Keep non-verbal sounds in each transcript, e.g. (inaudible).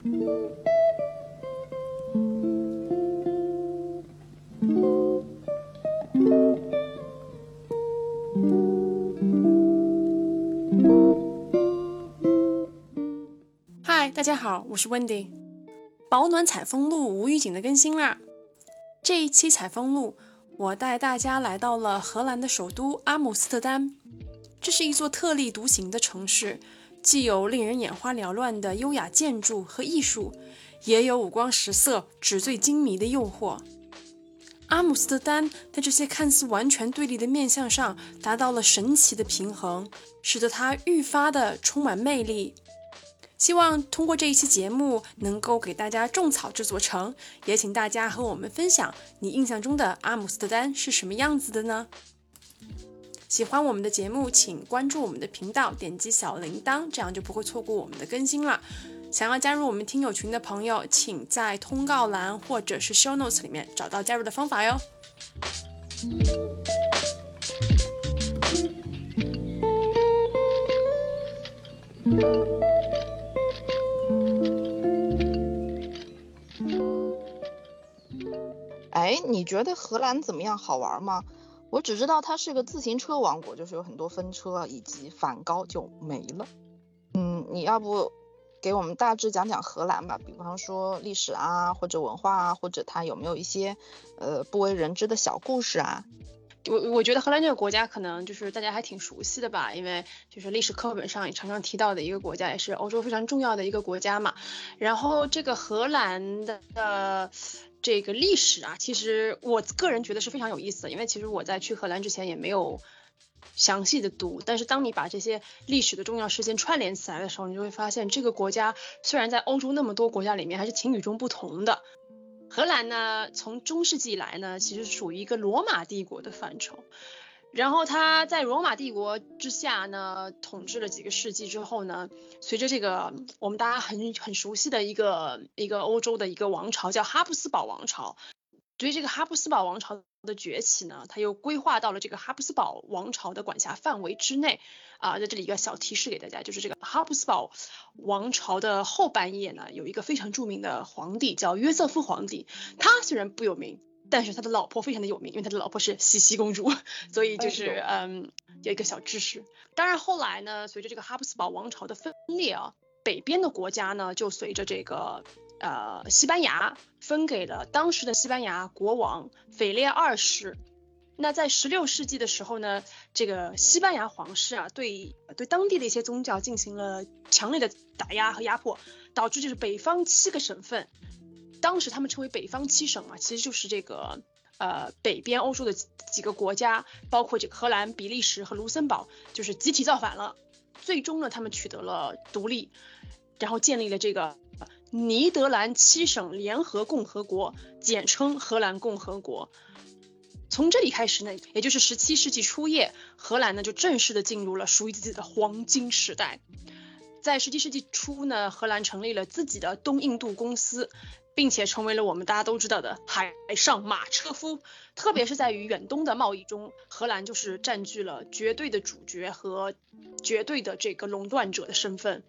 嗨，大家好，我是 Wendy。保暖采风录无预警的更新啦！这一期采风录，我带大家来到了荷兰的首都阿姆斯特丹。这是一座特立独行的城市，既有令人眼花缭乱的优雅建筑和艺术，也有五光十色、纸醉金迷的诱惑。阿姆斯特丹在这些看似完全对立的面相上达到了神奇的平衡，使得它愈发的充满魅力。希望通过这一期节目，能够给大家种草这座城，也请大家和我们分享你印象中的阿姆斯特丹是什么样子的呢？喜欢我们的节目，请关注我们的频道，点击小铃铛，这样就不会错过我们的更新了。想要加入我们听友群的朋友，请在通告栏或者是 show notes 里面找到加入的方法哟。哎，你觉得荷兰怎么样？好玩吗？我只知道它是个自行车王国，就是有很多分车以及梵高就没了。嗯，你要不给我们大致讲讲荷兰吧？比方说历史啊，或者文化啊，或者它有没有一些呃不为人知的小故事啊？我我觉得荷兰这个国家可能就是大家还挺熟悉的吧，因为就是历史课本上也常常提到的一个国家，也是欧洲非常重要的一个国家嘛。然后这个荷兰的。这个历史啊，其实我个人觉得是非常有意思的，因为其实我在去荷兰之前也没有详细的读，但是当你把这些历史的重要事件串联起来的时候，你就会发现这个国家虽然在欧洲那么多国家里面还是挺与众不同的。荷兰呢，从中世纪以来呢，其实属于一个罗马帝国的范畴。然后他在罗马帝国之下呢，统治了几个世纪之后呢，随着这个我们大家很很熟悉的一个一个欧洲的一个王朝叫哈布斯堡王朝，对于这个哈布斯堡王朝的崛起呢，他又规划到了这个哈布斯堡王朝的管辖范围之内啊，在这里一个小提示给大家，就是这个哈布斯堡王朝的后半叶呢，有一个非常著名的皇帝叫约瑟夫皇帝，他虽然不有名。但是他的老婆非常的有名，因为他的老婆是茜茜公主，所以就是嗯有一个小知识。当然后来呢，随着这个哈布斯堡王朝的分裂啊，北边的国家呢就随着这个呃西班牙分给了当时的西班牙国王腓烈二世。那在十六世纪的时候呢，这个西班牙皇室啊对对当地的一些宗教进行了强烈的打压和压迫，导致就是北方七个省份。当时他们称为北方七省嘛，其实就是这个呃北边欧洲的几个国家，包括这个荷兰、比利时和卢森堡，就是集体造反了。最终呢，他们取得了独立，然后建立了这个尼德兰七省联合共和国，简称荷兰共和国。从这里开始呢，也就是十七世纪初叶，荷兰呢就正式的进入了属于自己的黄金时代。在十七世纪初呢，荷兰成立了自己的东印度公司。并且成为了我们大家都知道的海上马车夫，特别是在与远东的贸易中，荷兰就是占据了绝对的主角和绝对的这个垄断者的身份。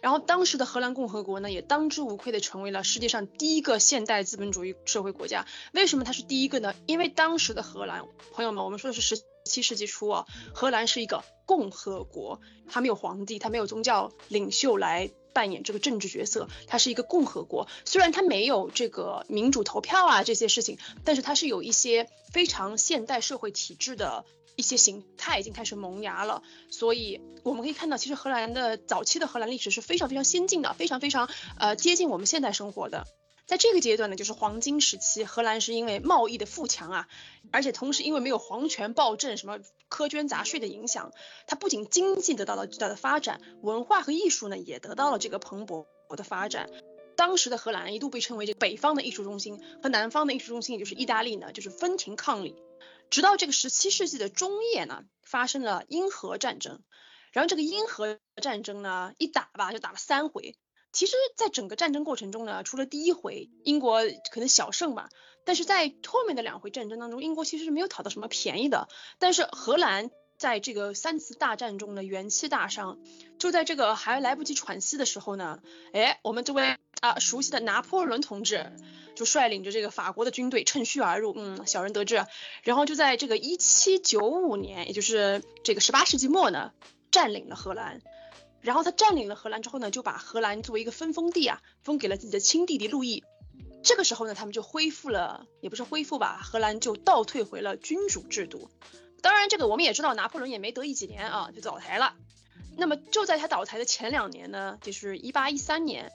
然后当时的荷兰共和国呢，也当之无愧的成为了世界上第一个现代资本主义社会国家。为什么它是第一个呢？因为当时的荷兰，朋友们，我们说的是十七世纪初啊，荷兰是一个共和国，它没有皇帝，它没有宗教领袖来。扮演这个政治角色，它是一个共和国，虽然它没有这个民主投票啊这些事情，但是它是有一些非常现代社会体制的一些形态已经开始萌芽了。所以我们可以看到，其实荷兰的早期的荷兰历史是非常非常先进的，非常非常呃接近我们现代生活的。在这个阶段呢，就是黄金时期，荷兰是因为贸易的富强啊，而且同时因为没有皇权暴政、什么苛捐杂税的影响，它不仅经济得到了巨大的发展，文化和艺术呢也得到了这个蓬勃的发展。当时的荷兰一度被称为这个北方的艺术中心，和南方的艺术中心，也就是意大利呢，就是分庭抗礼。直到这个十七世纪的中叶呢，发生了英荷战争，然后这个英荷战争呢一打吧，就打了三回。其实，在整个战争过程中呢，除了第一回英国可能小胜吧，但是在后面的两回战争当中，英国其实是没有讨到什么便宜的。但是荷兰在这个三次大战中的元气大伤。就在这个还来不及喘息的时候呢，哎，我们这位啊熟悉的拿破仑同志就率领着这个法国的军队趁虚而入，嗯，小人得志。然后就在这个一七九五年，也就是这个十八世纪末呢，占领了荷兰。然后他占领了荷兰之后呢，就把荷兰作为一个分封地啊，封给了自己的亲弟弟路易。这个时候呢，他们就恢复了，也不是恢复吧，荷兰就倒退回了君主制度。当然，这个我们也知道，拿破仑也没得意几年啊，就倒台了。那么就在他倒台的前两年呢，就是一八一三年，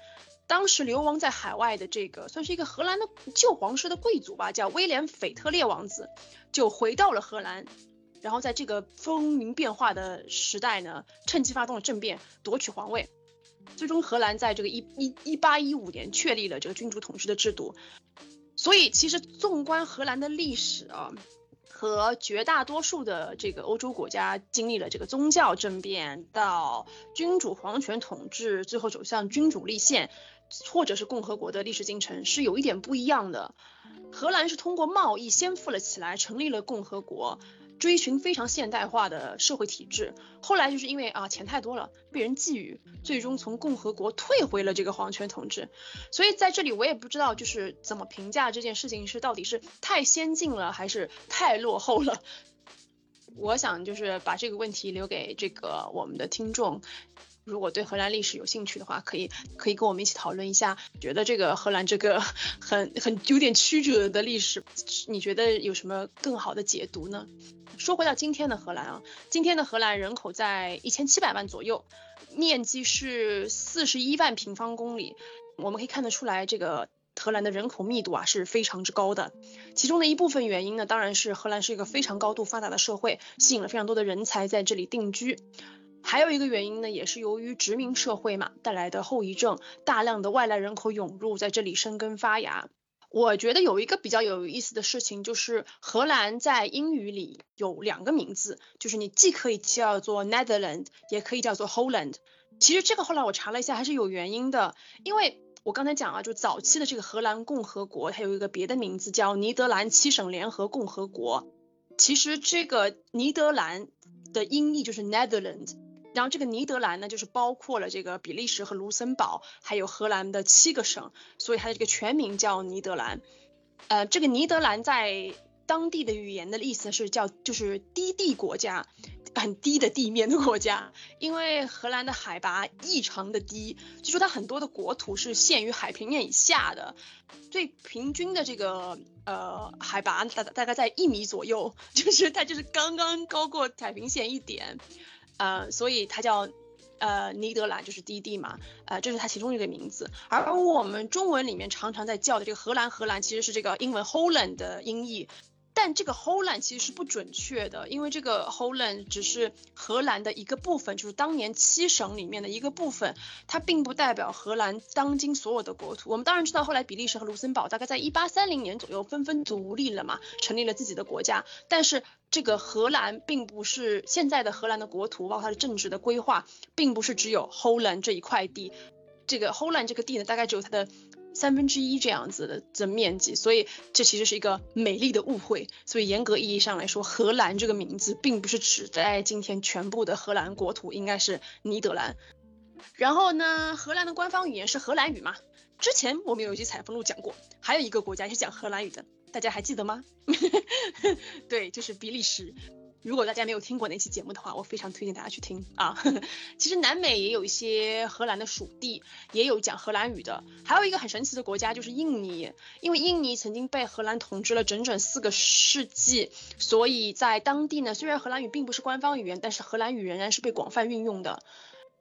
当时流亡在海外的这个算是一个荷兰的旧皇室的贵族吧，叫威廉斐特烈王子，就回到了荷兰。然后在这个风云变化的时代呢，趁机发动了政变，夺取皇位。最终，荷兰在这个一一一八一五年确立了这个君主统治的制度。所以，其实纵观荷兰的历史啊，和绝大多数的这个欧洲国家经历了这个宗教政变到君主皇权统治，最后走向君主立宪，或者是共和国的历史进程是有一点不一样的。荷兰是通过贸易先富了起来，成立了共和国。追寻非常现代化的社会体制，后来就是因为啊钱太多了，被人觊觎，最终从共和国退回了这个皇权统治。所以在这里我也不知道就是怎么评价这件事情是到底是太先进了还是太落后了。(laughs) 我想就是把这个问题留给这个我们的听众。如果对荷兰历史有兴趣的话，可以可以跟我们一起讨论一下，觉得这个荷兰这个 (laughs) 很很有点曲折的历史，你觉得有什么更好的解读呢？说回到今天的荷兰啊，今天的荷兰人口在一千七百万左右，面积是四十一万平方公里，我们可以看得出来，这个荷兰的人口密度啊是非常之高的。其中的一部分原因呢，当然是荷兰是一个非常高度发达的社会，吸引了非常多的人才在这里定居。还有一个原因呢，也是由于殖民社会嘛带来的后遗症，大量的外来人口涌入，在这里生根发芽。我觉得有一个比较有意思的事情，就是荷兰在英语里有两个名字，就是你既可以叫做 Netherlands，也可以叫做 Holland。其实这个后来我查了一下，还是有原因的，因为我刚才讲啊，就早期的这个荷兰共和国，它有一个别的名字叫尼德兰七省联合共和国。其实这个尼德兰的音译就是 Netherlands。然后这个尼德兰呢，就是包括了这个比利时和卢森堡，还有荷兰的七个省，所以它的这个全名叫尼德兰。呃，这个尼德兰在当地的语言的意思是叫就是低地国家，很低的地面的国家，因为荷兰的海拔异常的低，就说它很多的国土是陷于海平面以下的，最平均的这个呃海拔大大概在一米左右，(laughs) 就是它就是刚刚高过海平线一点。呃，所以它叫呃尼德兰，就是低地嘛，呃，这是它其中一个名字。而我们中文里面常常在叫的这个荷兰，荷兰其实是这个英文 Holland 的音译。但这个 Holland 其实是不准确的，因为这个 Holland 只是荷兰的一个部分，就是当年七省里面的一个部分，它并不代表荷兰当今所有的国土。我们当然知道，后来比利时和卢森堡大概在一八三零年左右纷纷独立了嘛，成立了自己的国家。但是这个荷兰并不是现在的荷兰的国土，包括它的政治的规划，并不是只有 Holland 这一块地。这个 Holland 这个地呢，大概只有它的。三分之一这样子的的面积，所以这其实是一个美丽的误会。所以严格意义上来说，荷兰这个名字并不是指在今天全部的荷兰国土，应该是尼德兰。然后呢，荷兰的官方语言是荷兰语嘛？之前我们有一期采风录讲过，还有一个国家也是讲荷兰语的，大家还记得吗？(laughs) 对，就是比利时。如果大家没有听过那期节目的话，我非常推荐大家去听啊。(laughs) 其实南美也有一些荷兰的属地，也有讲荷兰语的。还有一个很神奇的国家就是印尼，因为印尼曾经被荷兰统治了整整四个世纪，所以在当地呢，虽然荷兰语并不是官方语言，但是荷兰语仍然是被广泛运用的。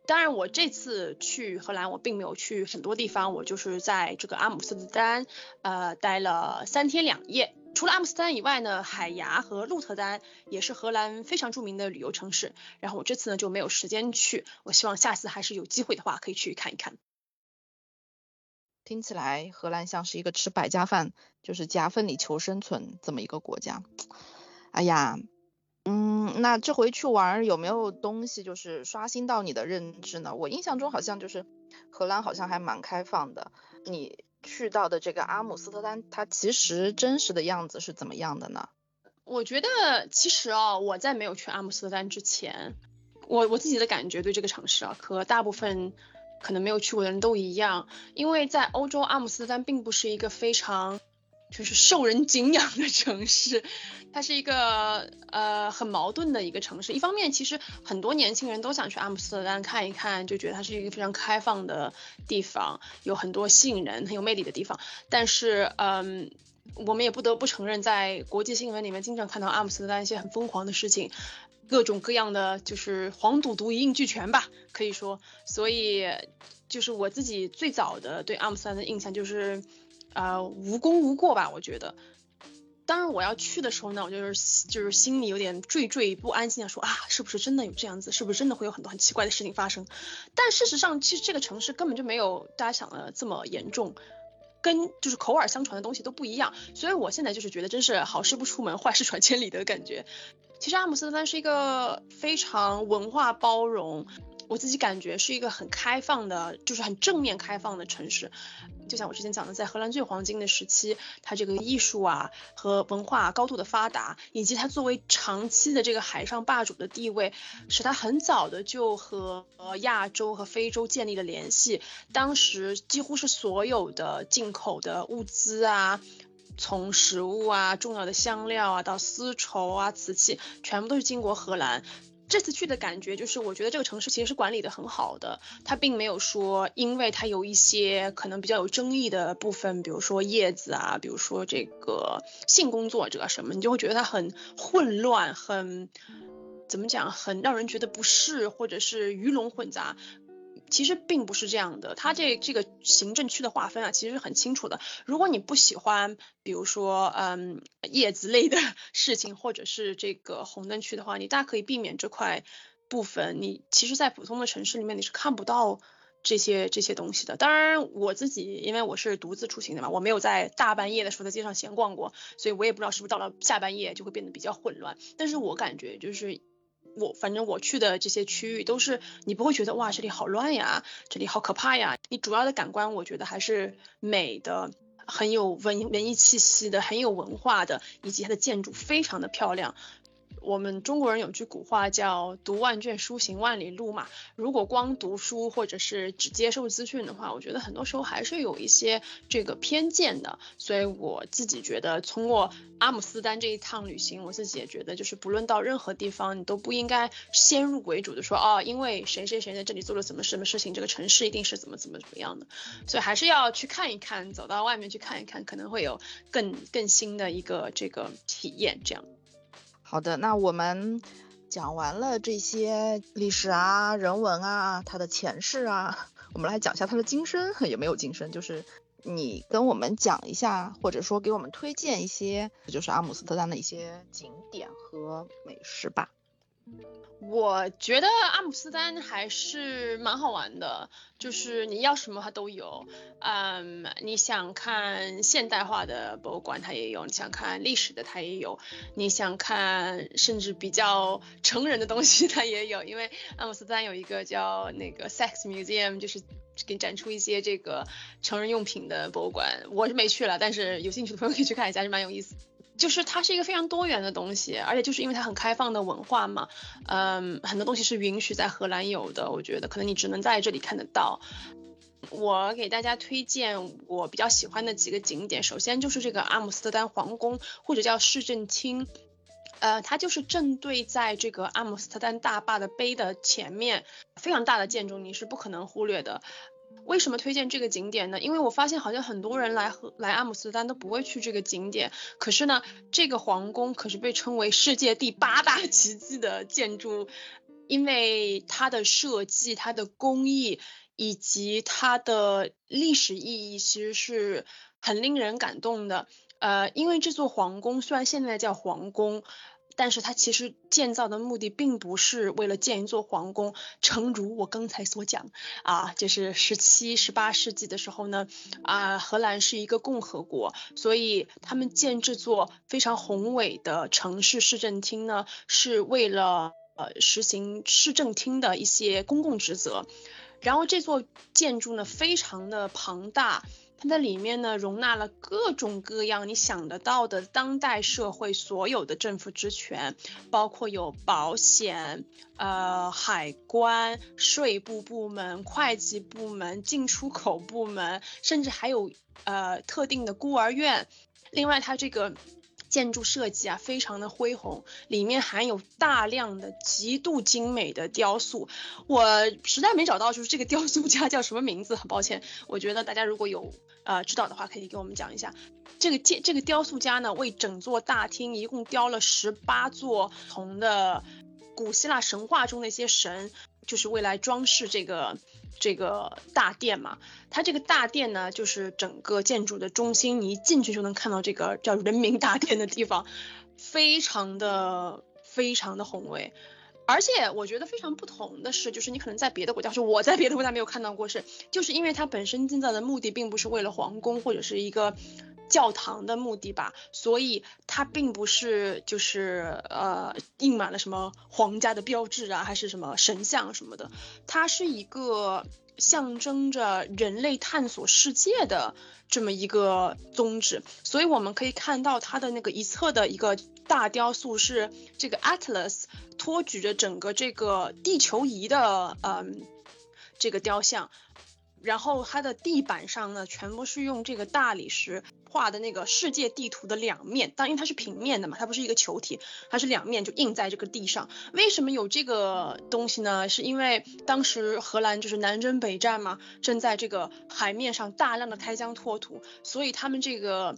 当然，我这次去荷兰，我并没有去很多地方，我就是在这个阿姆斯特丹，呃，待了三天两夜。除了阿姆斯特丹以外呢，海牙和鹿特丹也是荷兰非常著名的旅游城市。然后我这次呢就没有时间去，我希望下次还是有机会的话可以去看一看。听起来荷兰像是一个吃百家饭，就是夹缝里求生存这么一个国家。哎呀，嗯，那这回去玩有没有东西就是刷新到你的认知呢？我印象中好像就是荷兰好像还蛮开放的，你。去到的这个阿姆斯特丹，它其实真实的样子是怎么样的呢？我觉得其实啊，我在没有去阿姆斯特丹之前，我我自己的感觉对这个城市啊，和大部分可能没有去过的人都一样，因为在欧洲，阿姆斯特丹并不是一个非常就是受人敬仰的城市，它是一个呃很矛盾的一个城市。一方面，其实很多年轻人都想去阿姆斯特丹看一看，就觉得它是一个非常开放的地方，有很多吸引人、很有魅力的地方。但是，嗯。我们也不得不承认，在国际新闻里面经常看到阿姆斯特丹一些很疯狂的事情，各种各样的就是黄赌毒一应俱全吧，可以说。所以就是我自己最早的对阿姆斯特丹的印象就是，呃，无功无过吧，我觉得。当然我要去的时候呢，我就是就是心里有点惴惴不安，心想说啊，是不是真的有这样子？是不是真的会有很多很奇怪的事情发生？但事实上，其实这个城市根本就没有大家想的这么严重。跟就是口耳相传的东西都不一样，所以我现在就是觉得真是好事不出门，坏事传千里的感觉。其实阿姆斯特丹是一个非常文化包容。我自己感觉是一个很开放的，就是很正面开放的城市。就像我之前讲的，在荷兰最黄金的时期，它这个艺术啊和文化高度的发达，以及它作为长期的这个海上霸主的地位，使它很早的就和亚洲和非洲建立了联系。当时几乎是所有的进口的物资啊，从食物啊、重要的香料啊到丝绸啊、瓷器，全部都是经过荷兰。这次去的感觉就是，我觉得这个城市其实是管理的很好的，它并没有说，因为它有一些可能比较有争议的部分，比如说叶子啊，比如说这个性工作者什么，你就会觉得它很混乱，很怎么讲，很让人觉得不适，或者是鱼龙混杂。其实并不是这样的，它这这个行政区的划分啊，其实是很清楚的。如果你不喜欢，比如说，嗯，叶子类的 (laughs) 事情，或者是这个红灯区的话，你大可以避免这块部分。你其实，在普通的城市里面，你是看不到这些这些东西的。当然，我自己因为我是独自出行的嘛，我没有在大半夜的时候在街上闲逛过，所以我也不知道是不是到了下半夜就会变得比较混乱。但是我感觉就是。我反正我去的这些区域都是你不会觉得哇这里好乱呀，这里好可怕呀。你主要的感官我觉得还是美的，很有文文艺气息的，很有文化的，以及它的建筑非常的漂亮。我们中国人有句古话叫“读万卷书，行万里路”嘛。如果光读书或者是只接受资讯的话，我觉得很多时候还是有一些这个偏见的。所以我自己觉得，通过阿姆斯丹这一趟旅行，我自己也觉得，就是不论到任何地方，你都不应该先入为主的说，哦，因为谁谁谁在这里做了什么什么事情，这个城市一定是怎么怎么怎么样的。所以还是要去看一看，走到外面去看一看，可能会有更更新的一个这个体验，这样。好的，那我们讲完了这些历史啊、人文啊、它的前世啊，我们来讲一下它的今生，(laughs) 也没有今生，就是你跟我们讲一下，或者说给我们推荐一些，就是阿姆斯特丹的一些景点和美食吧。我觉得阿姆斯丹还是蛮好玩的，就是你要什么它都有。嗯，你想看现代化的博物馆它也有，你想看历史的它也有，你想看甚至比较成人的东西它也有。因为阿姆斯丹有一个叫那个 Sex Museum，就是给你展出一些这个成人用品的博物馆。我是没去了，但是有兴趣的朋友可以去看一下，是蛮有意思。就是它是一个非常多元的东西，而且就是因为它很开放的文化嘛，嗯，很多东西是允许在荷兰有的，我觉得可能你只能在这里看得到。我给大家推荐我比较喜欢的几个景点，首先就是这个阿姆斯特丹皇宫或者叫市政厅，呃，它就是正对在这个阿姆斯特丹大坝的碑的前面，非常大的建筑，你是不可能忽略的。为什么推荐这个景点呢？因为我发现好像很多人来和来阿姆斯特丹都不会去这个景点，可是呢，这个皇宫可是被称为世界第八大奇迹的建筑，因为它的设计、它的工艺以及它的历史意义，其实是很令人感动的。呃，因为这座皇宫虽然现在叫皇宫。但是它其实建造的目的并不是为了建一座皇宫，诚如我刚才所讲啊，就是十七、十八世纪的时候呢，啊，荷兰是一个共和国，所以他们建这座非常宏伟的城市市政厅呢，是为了呃实行市政厅的一些公共职责。然后这座建筑呢，非常的庞大。它在里面呢容纳了各种各样你想得到的当代社会所有的政府职权，包括有保险、呃海关、税部部门、会计部门、进出口部门，甚至还有呃特定的孤儿院。另外，它这个。建筑设计啊，非常的恢宏，里面含有大量的极度精美的雕塑。我实在没找到，就是这个雕塑家叫什么名字，很抱歉。我觉得大家如果有呃知道的话，可以给我们讲一下。这个建这个雕塑家呢，为整座大厅一共雕了十八座铜的古希腊神话中的一些神，就是为来装饰这个。这个大殿嘛，它这个大殿呢，就是整个建筑的中心，你一进去就能看到这个叫人民大殿的地方，非常的非常的宏伟。而且我觉得非常不同的是，就是你可能在别的国家，是我在别的国家没有看到过，是就是因为它本身建造的目的并不是为了皇宫或者是一个。教堂的目的吧，所以它并不是就是呃印满了什么皇家的标志啊，还是什么神像什么的，它是一个象征着人类探索世界的这么一个宗旨。所以我们可以看到它的那个一侧的一个大雕塑是这个 Atlas 托举着整个这个地球仪的嗯这个雕像。然后它的地板上呢，全部是用这个大理石画的那个世界地图的两面，当因为它是平面的嘛，它不是一个球体，它是两面就印在这个地上。为什么有这个东西呢？是因为当时荷兰就是南征北战嘛，正在这个海面上大量的开疆拓土，所以他们这个。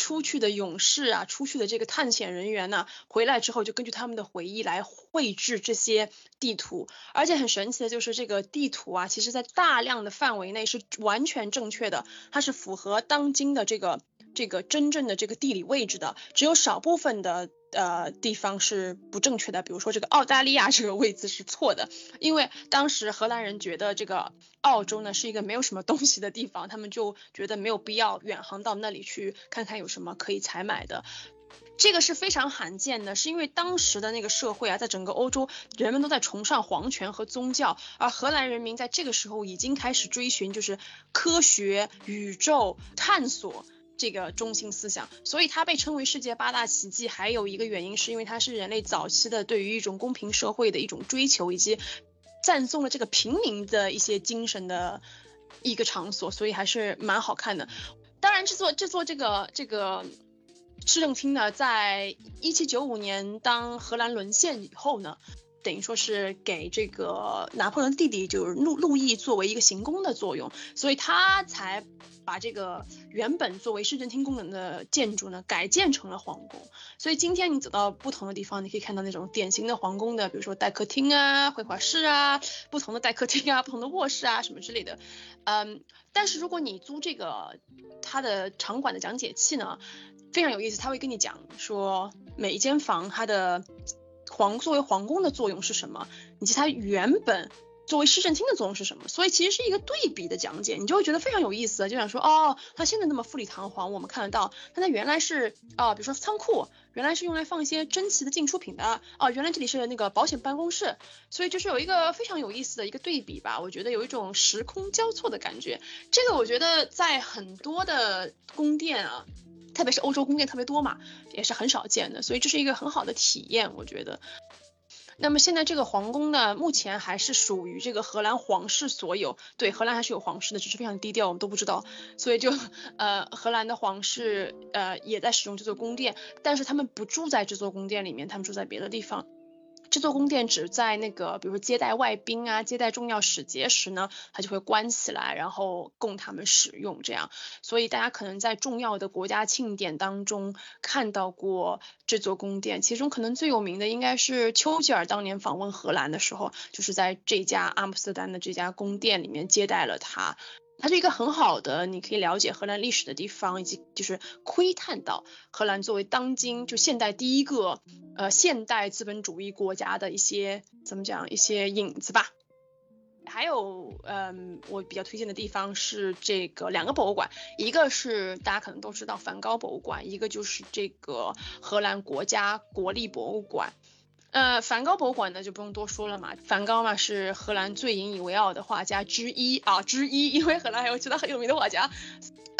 出去的勇士啊，出去的这个探险人员呢，回来之后就根据他们的回忆来绘制这些地图，而且很神奇的就是这个地图啊，其实在大量的范围内是完全正确的，它是符合当今的这个这个真正的这个地理位置的，只有少部分的。呃，地方是不正确的，比如说这个澳大利亚这个位置是错的，因为当时荷兰人觉得这个澳洲呢是一个没有什么东西的地方，他们就觉得没有必要远航到那里去看看有什么可以采买的，这个是非常罕见的，是因为当时的那个社会啊，在整个欧洲人们都在崇尚皇权和宗教，而荷兰人民在这个时候已经开始追寻就是科学、宇宙探索。这个中心思想，所以它被称为世界八大奇迹。还有一个原因是因为它是人类早期的对于一种公平社会的一种追求，以及赞颂了这个平民的一些精神的一个场所，所以还是蛮好看的。当然，这座这座这个这个市政厅呢，在一七九五年当荷兰沦陷以后呢。等于说是给这个拿破仑弟弟就是路路易作为一个行宫的作用，所以他才把这个原本作为市政厅功能的建筑呢改建成了皇宫。所以今天你走到不同的地方，你可以看到那种典型的皇宫的，比如说待客厅啊、绘画室啊、不同的待客厅啊、不同的卧室啊什么之类的。嗯，但是如果你租这个它的场馆的讲解器呢，非常有意思，他会跟你讲说每一间房它的。皇作为皇宫的作用是什么？以及它原本作为市政厅的作用是什么？所以其实是一个对比的讲解，你就会觉得非常有意思，就想说哦，它现在那么富丽堂皇，我们看得到，但它原来是啊，比如说仓库，原来是用来放一些珍奇的进出品的啊，原来这里是那个保险办公室，所以就是有一个非常有意思的一个对比吧，我觉得有一种时空交错的感觉。这个我觉得在很多的宫殿啊。特别是欧洲宫殿特别多嘛，也是很少见的，所以这是一个很好的体验，我觉得。那么现在这个皇宫呢，目前还是属于这个荷兰皇室所有，对，荷兰还是有皇室的，只是非常低调，我们都不知道。所以就呃，荷兰的皇室呃也在使用这座宫殿，但是他们不住在这座宫殿里面，他们住在别的地方。这座宫殿只在那个，比如说接待外宾啊、接待重要使节时呢，它就会关起来，然后供他们使用。这样，所以大家可能在重要的国家庆典当中看到过这座宫殿。其中可能最有名的应该是丘吉尔当年访问荷兰的时候，就是在这家阿姆斯特丹的这家宫殿里面接待了他。它是一个很好的，你可以了解荷兰历史的地方，以及就是窥探到荷兰作为当今就现代第一个呃现代资本主义国家的一些怎么讲一些影子吧。还有，嗯，我比较推荐的地方是这个两个博物馆，一个是大家可能都知道梵高博物馆，一个就是这个荷兰国家国立博物馆。呃，梵高博物馆呢就不用多说了嘛，梵高嘛是荷兰最引以为傲的画家之一啊之一，因为荷兰还有其他很有名的画家。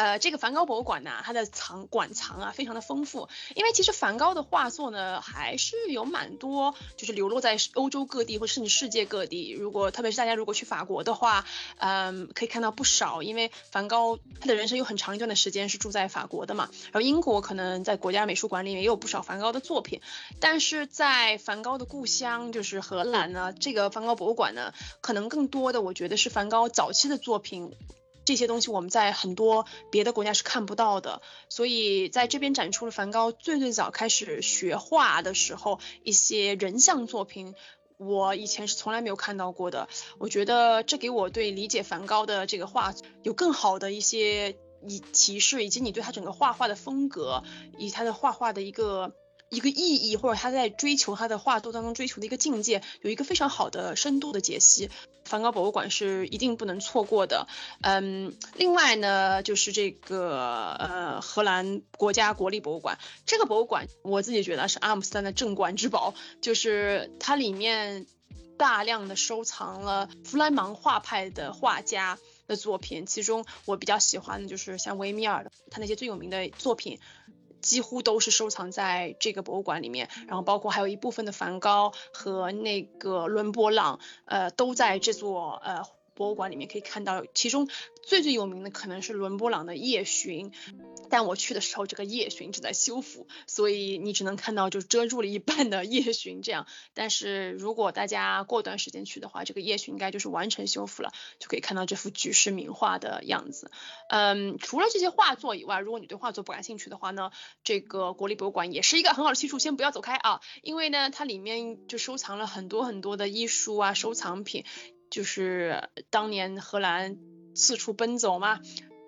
呃，这个梵高博物馆呢，它的藏馆藏啊非常的丰富，因为其实梵高的画作呢还是有蛮多，就是流落在欧洲各地或甚至世界各地。如果特别是大家如果去法国的话，嗯，可以看到不少，因为梵高他的人生有很长一段的时间是住在法国的嘛。然后英国可能在国家美术馆里面也有不少梵高的作品，但是在梵高的故乡就是荷兰呢，这个梵高博物馆呢，可能更多的我觉得是梵高早期的作品。这些东西我们在很多别的国家是看不到的，所以在这边展出了梵高最最早开始学画的时候一些人像作品，我以前是从来没有看到过的。我觉得这给我对理解梵高的这个画有更好的一些以提示，以及你对他整个画画的风格，以他的画画的一个。一个意义，或者他在追求他的画作当中追求的一个境界，有一个非常好的深度的解析。梵高博物馆是一定不能错过的。嗯，另外呢，就是这个呃荷兰国家国立博物馆，这个博物馆我自己觉得是阿姆斯特丹的镇馆之宝，就是它里面大量的收藏了弗莱芒画派的画家的作品，其中我比较喜欢的就是像维米尔的，他那些最有名的作品。几乎都是收藏在这个博物馆里面，然后包括还有一部分的梵高和那个伦勃朗，呃，都在这座呃。博物馆里面可以看到，其中最最有名的可能是伦勃朗的夜巡，但我去的时候这个夜巡正在修复，所以你只能看到就遮住了一半的夜巡这样。但是如果大家过段时间去的话，这个夜巡应该就是完成修复了，就可以看到这幅举世名画的样子。嗯，除了这些画作以外，如果你对画作不感兴趣的话呢，这个国立博物馆也是一个很好的去处，先不要走开啊，因为呢它里面就收藏了很多很多的艺术啊收藏品。就是当年荷兰四处奔走嘛，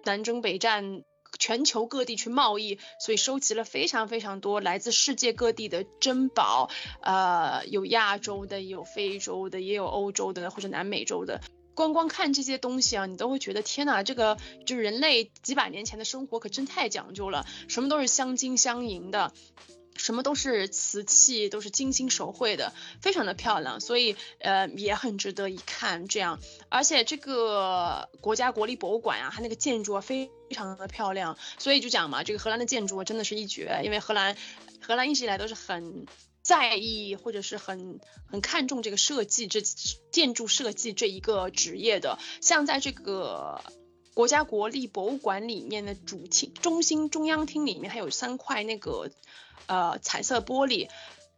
南征北战，全球各地去贸易，所以收集了非常非常多来自世界各地的珍宝，呃，有亚洲的，有非洲的，也有欧洲的或者南美洲的。光光看这些东西啊，你都会觉得天哪，这个就是人类几百年前的生活可真太讲究了，什么都是镶金镶银的。什么都是瓷器，都是精心手绘的，非常的漂亮，所以呃也很值得一看。这样，而且这个国家国立博物馆啊，它那个建筑啊非常的漂亮，所以就讲嘛，这个荷兰的建筑真的是一绝。因为荷兰，荷兰一直以来都是很在意或者是很很看重这个设计这建筑设计这一个职业的。像在这个国家国立博物馆里面的主厅中心中央厅里面，还有三块那个。呃，彩色玻璃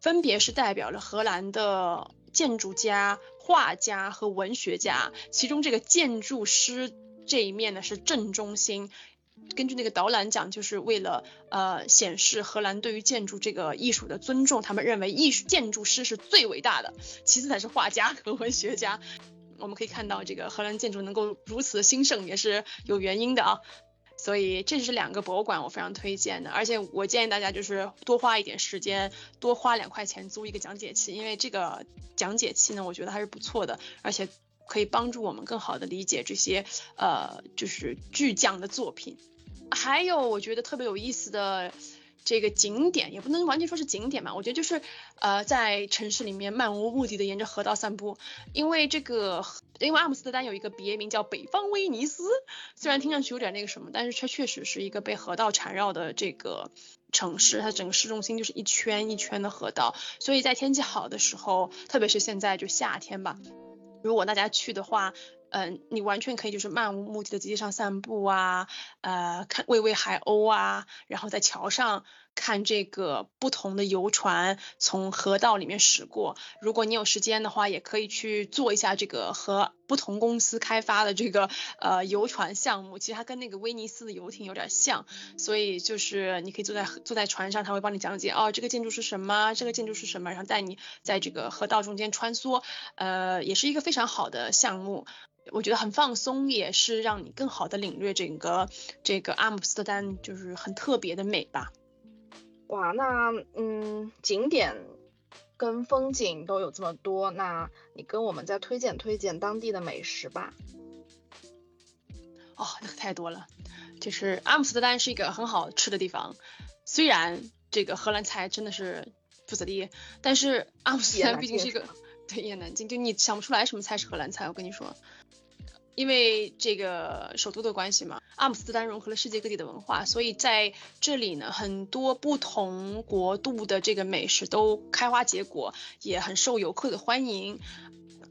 分别是代表了荷兰的建筑家、画家和文学家。其中这个建筑师这一面呢是正中心。根据那个导览讲，就是为了呃显示荷兰对于建筑这个艺术的尊重，他们认为艺术建筑师是最伟大的，其次才是画家和文学家。我们可以看到，这个荷兰建筑能够如此兴盛也是有原因的啊。所以这是两个博物馆，我非常推荐的。而且我建议大家就是多花一点时间，多花两块钱租一个讲解器，因为这个讲解器呢，我觉得还是不错的，而且可以帮助我们更好的理解这些呃就是巨匠的作品。还有我觉得特别有意思的。这个景点也不能完全说是景点嘛，我觉得就是呃在城市里面漫无目的的沿着河道散步，因为这个因为阿姆斯特丹有一个别名叫北方威尼斯，虽然听上去有点那个什么，但是它确实是一个被河道缠绕的这个城市，它整个市中心就是一圈一圈的河道，所以在天气好的时候，特别是现在就夏天吧，如果大家去的话。嗯，你完全可以就是漫无目的的在街上散步啊，呃，看喂喂海鸥啊，然后在桥上看这个不同的游船从河道里面驶过。如果你有时间的话，也可以去做一下这个和不同公司开发的这个呃游船项目。其实它跟那个威尼斯的游艇有点像，所以就是你可以坐在坐在船上，他会帮你讲解哦，这个建筑是什么，这个建筑是什么，然后带你在这个河道中间穿梭，呃，也是一个非常好的项目。我觉得很放松，也是让你更好的领略整个这个阿姆斯特丹就是很特别的美吧。哇，那嗯，景点跟风景都有这么多，那你跟我们再推荐推荐当地的美食吧。哦，那可太多了。就是阿姆斯特丹是一个很好吃的地方，虽然这个荷兰菜真的是。不咋地。但是阿姆斯特丹毕竟是一个对也南京，就你想不出来什么菜是荷兰菜，我跟你说。因为这个首都的关系嘛，阿姆斯特丹融合了世界各地的文化，所以在这里呢，很多不同国度的这个美食都开花结果，也很受游客的欢迎。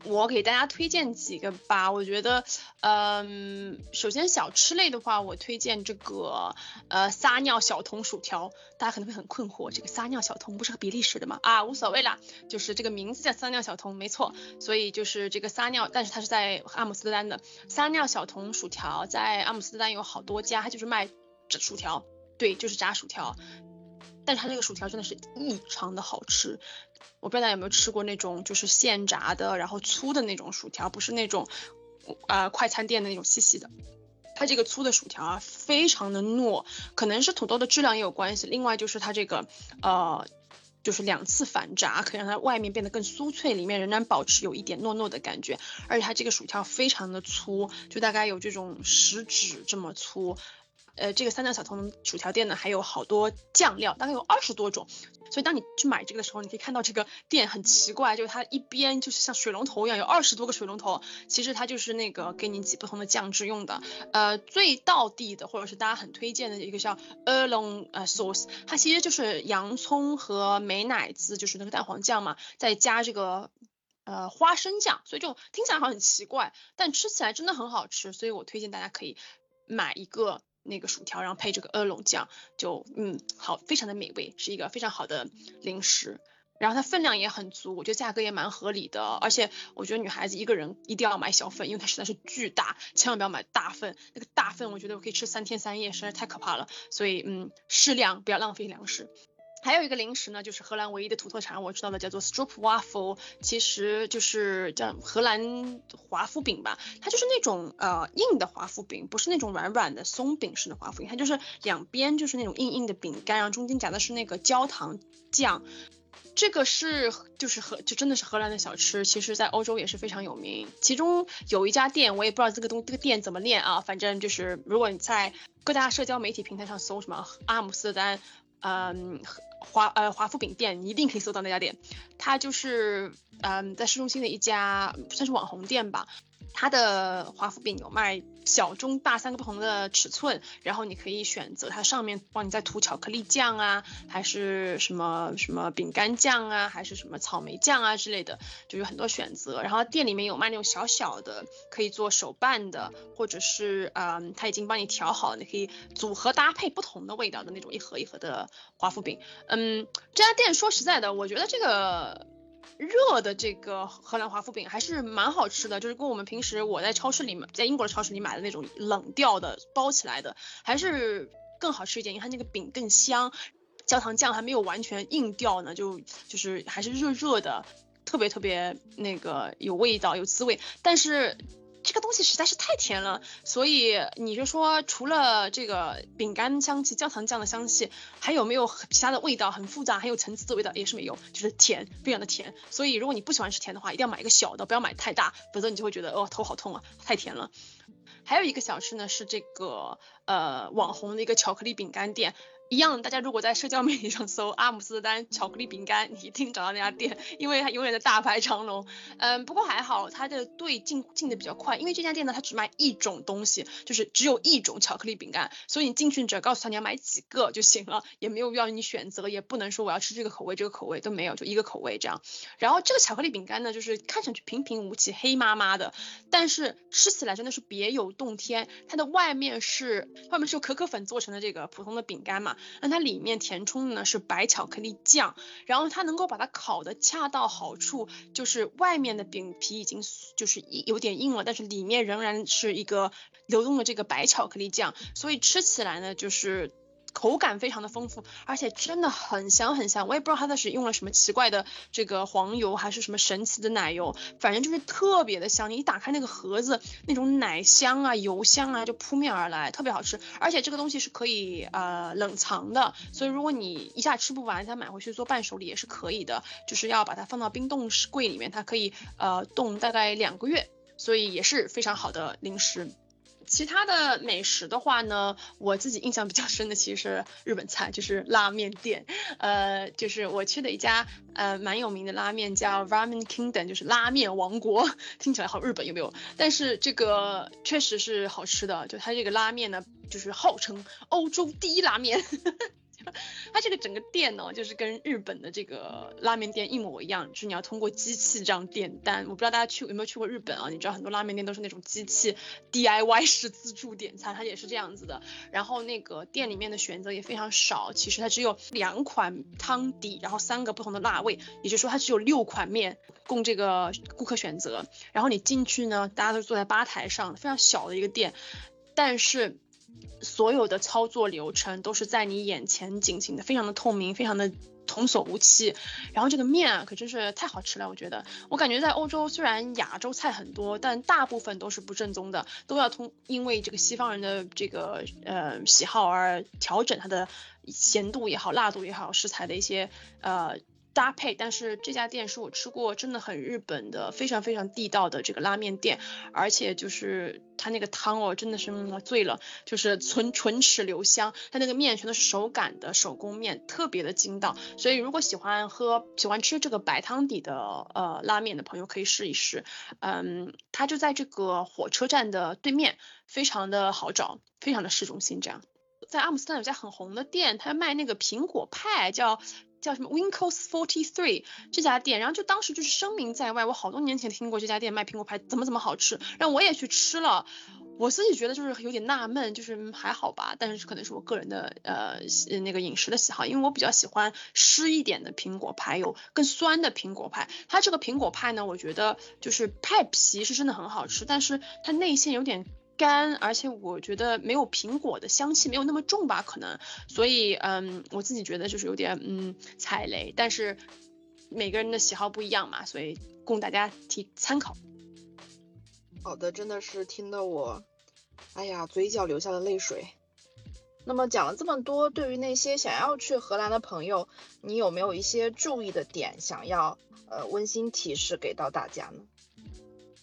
我给大家推荐几个吧，我觉得，嗯，首先小吃类的话，我推荐这个，呃，撒尿小童薯条，大家可能会很困惑，这个撒尿小童不是比利时的吗？啊，无所谓啦，就是这个名字叫撒尿小童，没错，所以就是这个撒尿，但是它是在阿姆斯特丹的撒尿小童薯条，在阿姆斯特丹有好多家，它就是卖薯条，对，就是炸薯条。但是它这个薯条真的是异常的好吃，我不知道大家有没有吃过那种就是现炸的，然后粗的那种薯条，不是那种呃快餐店的那种细细的。它这个粗的薯条啊，非常的糯，可能是土豆的质量也有关系。另外就是它这个呃就是两次反炸，可以让它外面变得更酥脆，里面仍然保持有一点糯糯的感觉。而且它这个薯条非常的粗，就大概有这种食指这么粗。呃，这个三角小童薯条店呢，还有好多酱料，大概有二十多种。所以当你去买这个的时候，你可以看到这个店很奇怪，就是它一边就是像水龙头一样，有二十多个水龙头。其实它就是那个给你挤不同的酱汁用的。呃，最道地的或者是大家很推荐的一个叫 Erlong 呃 sauce，它其实就是洋葱和美乃滋，就是那个蛋黄酱嘛，再加这个呃花生酱，所以就听起来好像很奇怪，但吃起来真的很好吃。所以我推荐大家可以买一个。那个薯条，然后配这个鹅绒酱，就嗯好，非常的美味，是一个非常好的零食。然后它分量也很足，我觉得价格也蛮合理的。而且我觉得女孩子一个人一定要买小份，因为它实在是巨大，千万不要买大份。那个大份我觉得我可以吃三天三夜，实在太可怕了。所以嗯，适量，不要浪费粮食。还有一个零食呢，就是荷兰唯一的土特产，我知道的叫做 Stroopwafel，其实就是叫荷兰华夫饼吧。它就是那种呃硬的华夫饼，不是那种软软的松饼式的华夫饼，它就是两边就是那种硬硬的饼干，然后中间夹的是那个焦糖酱。这个是就是荷就真的是荷兰的小吃，其实在欧洲也是非常有名。其中有一家店，我也不知道这个东这个店怎么念啊，反正就是如果你在各大社交媒体平台上搜什么阿姆斯丹。嗯，华呃华夫饼店，你一定可以搜到那家店。它就是嗯在市中心的一家算是网红店吧。它的华夫饼有卖小、中、大三个不同的尺寸，然后你可以选择它上面帮你再涂巧克力酱啊，还是什么什么饼干酱啊，还是什么草莓酱啊之类的，就有很多选择。然后店里面有卖那种小小的可以做手办的，或者是嗯他已经帮你调好，你可以组合搭配不同的味道的那种一盒一盒的华夫饼。嗯，这家店说实在的，我觉得这个。热的这个荷兰华夫饼还是蛮好吃的，就是跟我们平时我在超市里买，在英国的超市里买的那种冷掉的包起来的，还是更好吃一点，因为它那个饼更香，焦糖酱还没有完全硬掉呢，就就是还是热热的，特别特别那个有味道有滋味，但是。这个东西实在是太甜了，所以你就说除了这个饼干香气、焦糖酱的香气，还有没有其他的味道？很复杂、很有层次的味道也是没有，就是甜，非常的甜。所以如果你不喜欢吃甜的话，一定要买一个小的，不要买太大，否则你就会觉得哦头好痛啊，太甜了。还有一个小吃呢，是这个呃网红的一个巧克力饼干店。一样，大家如果在社交媒体上搜阿姆斯特丹巧克力饼干，你一定找到那家店，因为它永远的大排长龙。嗯，不过还好，它的队进进的比较快，因为这家店呢，它只卖一种东西，就是只有一种巧克力饼干，所以你进去只要告诉他你要买几个就行了，也没有要你选择，也不能说我要吃这个口味这个口味都没有，就一个口味这样。然后这个巧克力饼干呢，就是看上去平平无奇，黑麻麻的，但是吃起来真的是别有洞天。它的外面是外面是用可可粉做成的这个普通的饼干嘛。那它里面填充的呢是白巧克力酱，然后它能够把它烤的恰到好处，就是外面的饼皮已经就是有点硬了，但是里面仍然是一个流动的这个白巧克力酱，所以吃起来呢就是。口感非常的丰富，而且真的很香很香。我也不知道它的是用了什么奇怪的这个黄油，还是什么神奇的奶油，反正就是特别的香。你一打开那个盒子，那种奶香啊、油香啊就扑面而来，特别好吃。而且这个东西是可以呃冷藏的，所以如果你一下吃不完，再买回去做伴手礼也是可以的。就是要把它放到冰冻柜里面，它可以呃冻大概两个月，所以也是非常好的零食。其他的美食的话呢，我自己印象比较深的其实是日本菜，就是拉面店。呃，就是我去的一家呃蛮有名的拉面叫 Ramen Kingdom，就是拉面王国，听起来好日本有没有？但是这个确实是好吃的，就它这个拉面呢，就是号称欧洲第一拉面。呵呵它这个整个店呢，就是跟日本的这个拉面店一模一样，就是你要通过机器这样点单。我不知道大家去有没有去过日本啊？你知道很多拉面店都是那种机器 DIY 式自助点餐，它也是这样子的。然后那个店里面的选择也非常少，其实它只有两款汤底，然后三个不同的辣味，也就是说它只有六款面供这个顾客选择。然后你进去呢，大家都坐在吧台上，非常小的一个店，但是。所有的操作流程都是在你眼前进行的，非常的透明，非常的童叟无欺。然后这个面啊，可真是太好吃了，我觉得。我感觉在欧洲虽然亚洲菜很多，但大部分都是不正宗的，都要通因为这个西方人的这个呃喜好而调整它的咸度也好，辣度也好，食材的一些呃。搭配，但是这家店是我吃过真的很日本的，非常非常地道的这个拉面店，而且就是它那个汤哦，真的是醉了，就是唇唇齿留香，它那个面全都是手擀的手工面，特别的筋道，所以如果喜欢喝喜欢吃这个白汤底的呃拉面的朋友可以试一试，嗯，它就在这个火车站的对面，非常的好找，非常的市中心这样，在阿姆斯特丹有家很红的店，它卖那个苹果派叫。叫什么 Winkles Forty Three 这家店，然后就当时就是声名在外，我好多年前听过这家店卖苹果派怎么怎么好吃，然后我也去吃了，我自己觉得就是有点纳闷，就是还好吧，但是可能是我个人的呃那个饮食的喜好，因为我比较喜欢湿一点的苹果派，有更酸的苹果派。它这个苹果派呢，我觉得就是派皮是真的很好吃，但是它内馅有点。干，而且我觉得没有苹果的香气，没有那么重吧，可能，所以，嗯，我自己觉得就是有点，嗯，踩雷。但是每个人的喜好不一样嘛，所以供大家提参考。好的，真的是听得我，哎呀，嘴角流下了泪水。那么讲了这么多，对于那些想要去荷兰的朋友，你有没有一些注意的点，想要呃温馨提示给到大家呢？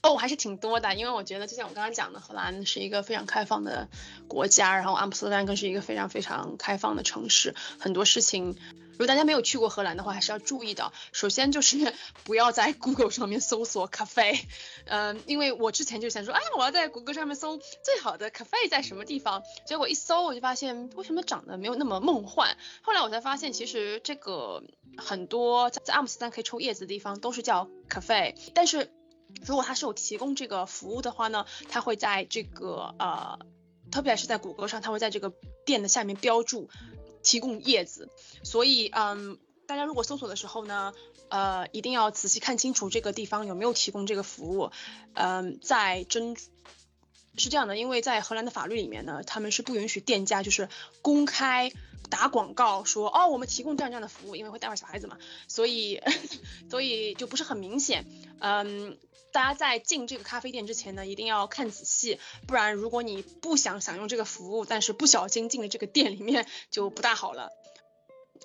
哦，还是挺多的，因为我觉得就像我刚刚讲的，荷兰是一个非常开放的国家，然后阿姆斯特丹更是一个非常非常开放的城市，很多事情，如果大家没有去过荷兰的话，还是要注意的。首先就是 (laughs) 不要在 Google 上面搜索 cafe，，嗯，因为我之前就想说，哎，我要在谷歌上面搜最好的 cafe 在什么地方，结果一搜我就发现为什么长得没有那么梦幻。后来我才发现，其实这个很多在阿姆斯特丹可以抽叶子的地方都是叫 cafe，，但是。如果他是有提供这个服务的话呢，他会在这个呃，特别是在谷歌上，他会在这个店的下面标注提供叶子。所以嗯，大家如果搜索的时候呢，呃，一定要仔细看清楚这个地方有没有提供这个服务。嗯，在真是这样的，因为在荷兰的法律里面呢，他们是不允许店家就是公开。打广告说哦，我们提供这样这样的服务，因为会带坏小孩子嘛，所以 (laughs) 所以就不是很明显。嗯，大家在进这个咖啡店之前呢，一定要看仔细，不然如果你不想享用这个服务，但是不小心进了这个店里面，就不大好了。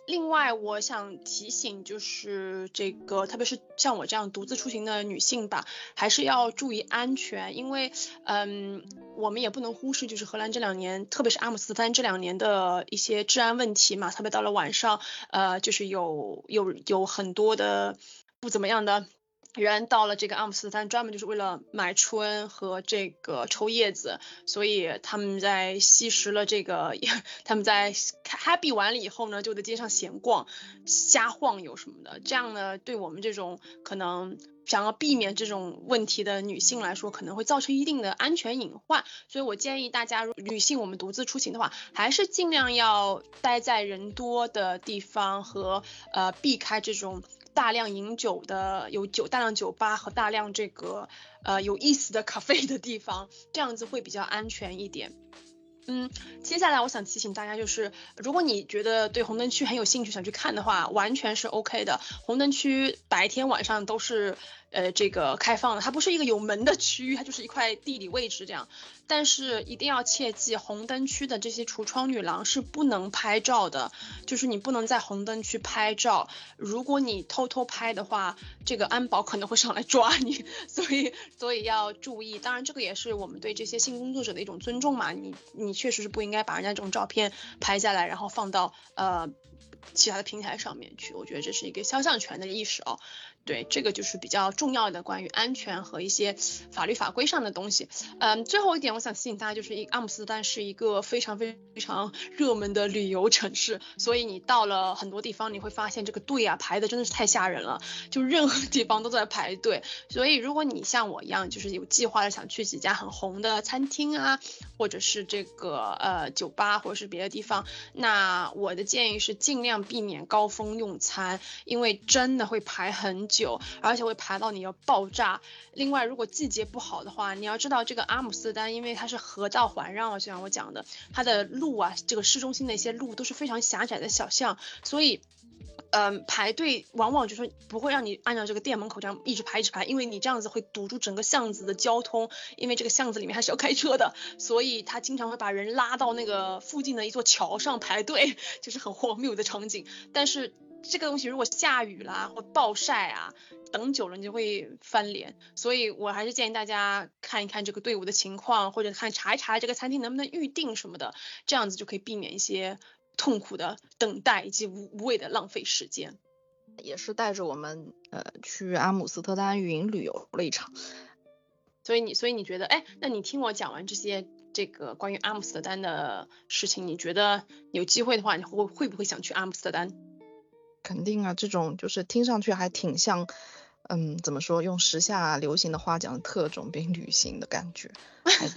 另外，我想提醒就是这个，特别是像我这样独自出行的女性吧，还是要注意安全，因为，嗯，我们也不能忽视就是荷兰这两年，特别是阿姆斯特丹这两年的一些治安问题嘛，特别到了晚上，呃，就是有有有很多的不怎么样的。人到了这个阿姆斯特丹，专门就是为了买春和这个抽叶子，所以他们在吸食了这个，(laughs) 他们在 happy 完了以后呢，就在街上闲逛、瞎晃悠什么的。这样呢，对我们这种可能想要避免这种问题的女性来说，可能会造成一定的安全隐患。所以我建议大家，如女性我们独自出行的话，还是尽量要待在人多的地方和呃避开这种。大量饮酒的有酒大量酒吧和大量这个呃有意思的咖啡的地方，这样子会比较安全一点。嗯，接下来我想提醒大家，就是如果你觉得对红灯区很有兴趣，想去看的话，完全是 OK 的。红灯区白天晚上都是。呃，这个开放的，它不是一个有门的区域，它就是一块地理位置这样。但是一定要切记，红灯区的这些橱窗女郎是不能拍照的，就是你不能在红灯区拍照。如果你偷偷拍的话，这个安保可能会上来抓你，所以所以要注意。当然，这个也是我们对这些性工作者的一种尊重嘛。你你确实是不应该把人家这种照片拍下来，然后放到呃其他的平台上面去。我觉得这是一个肖像权的意识哦。对，这个就是比较重要的关于安全和一些法律法规上的东西。嗯，最后一点，我想提醒大家，就是阿姆斯特丹是一个非常非常热门的旅游城市，所以你到了很多地方，你会发现这个队啊排的真的是太吓人了，就任何地方都在排队。所以如果你像我一样，就是有计划的想去几家很红的餐厅啊，或者是这个呃酒吧或者是别的地方，那我的建议是尽量避免高峰用餐，因为真的会排很。久，久而且会排到你要爆炸。另外，如果季节不好的话，你要知道这个阿姆斯特丹，因为它是河道环绕，就像我讲的，它的路啊，这个市中心的一些路都是非常狭窄的小巷，所以，嗯，排队往往就是不会让你按照这个店门口这样一直排一直排，因为你这样子会堵住整个巷子的交通，因为这个巷子里面还是要开车的，所以他经常会把人拉到那个附近的一座桥上排队，(laughs) 就是很荒谬的场景，但是。这个东西如果下雨啦或暴晒啊，等久了你就会翻脸，所以我还是建议大家看一看这个队伍的情况，或者看查一查这个餐厅能不能预定什么的，这样子就可以避免一些痛苦的等待以及无无谓的浪费时间。也是带着我们呃去阿姆斯特丹云旅游了一场，所以你所以你觉得，哎，那你听我讲完这些这个关于阿姆斯特丹的事情，你觉得有机会的话，你会会不会想去阿姆斯特丹？肯定啊，这种就是听上去还挺像，嗯，怎么说？用时下流行的话讲，特种兵旅行的感觉，(laughs) 还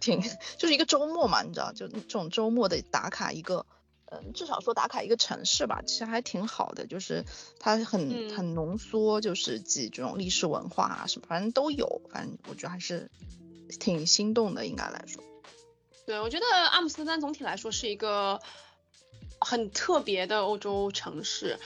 挺就是一个周末嘛，你知道，就这种周末的打卡一个，嗯，至少说打卡一个城市吧，其实还挺好的，就是它很很浓缩，就是几这种历史文化啊什么，反正都有，反正我觉得还是挺心动的，应该来说。对，我觉得阿姆斯特丹总体来说是一个。很特别的欧洲城市，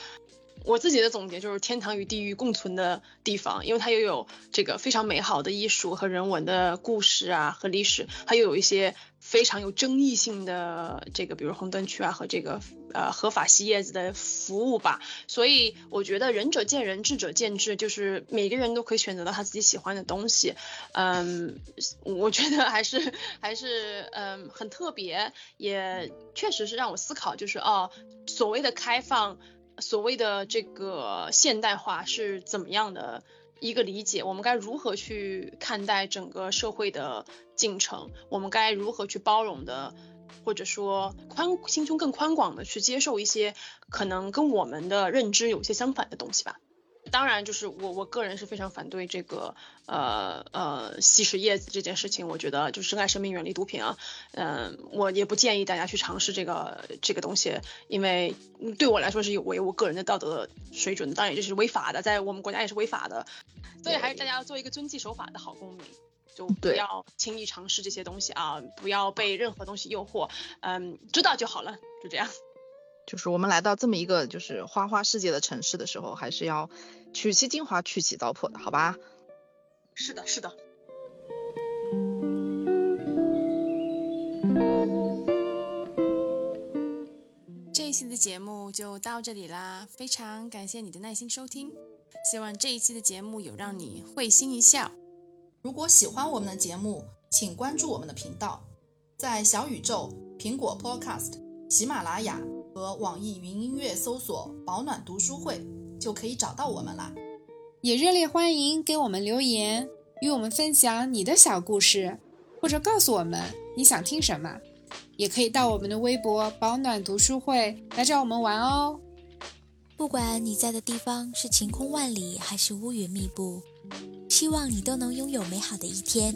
我自己的总结就是天堂与地狱共存的地方，因为它又有这个非常美好的艺术和人文的故事啊和历史，它又有一些非常有争议性的这个，比如红灯区啊和这个呃合法吸叶子的服务吧，所以我觉得仁者见仁，智者见智，就是每个人都可以选择到他自己喜欢的东西，嗯，我觉得还是还是嗯很特别，也确实是让我思考，就是哦所谓的开放。所谓的这个现代化是怎么样的一个理解？我们该如何去看待整个社会的进程？我们该如何去包容的，或者说宽心胸更宽广的去接受一些可能跟我们的认知有些相反的东西吧？当然，就是我我个人是非常反对这个呃呃吸食叶子这件事情。我觉得就是珍爱生命，远离毒品啊。嗯，我也不建议大家去尝试这个这个东西，因为对我来说是有违我个人的道德水准。当然，这是违法的，在我们国家也是违法的。所以还是大家要做一个遵纪守法的好公民，就不要轻易尝试这些东西啊，不要被任何东西诱惑。嗯，知道就好了，就这样。就是我们来到这么一个就是花花世界的城市的时候，还是要取其精华，去其糟粕的，好吧？是的，是的。这一期的节目就到这里啦，非常感谢你的耐心收听，希望这一期的节目有让你会心一笑。如果喜欢我们的节目，请关注我们的频道，在小宇宙、苹果 Podcast、喜马拉雅。和网易云音乐搜索“保暖读书会”就可以找到我们啦。也热烈欢迎给我们留言，与我们分享你的小故事，或者告诉我们你想听什么。也可以到我们的微博“保暖读书会”来找我们玩哦。不管你在的地方是晴空万里还是乌云密布，希望你都能拥有美好的一天。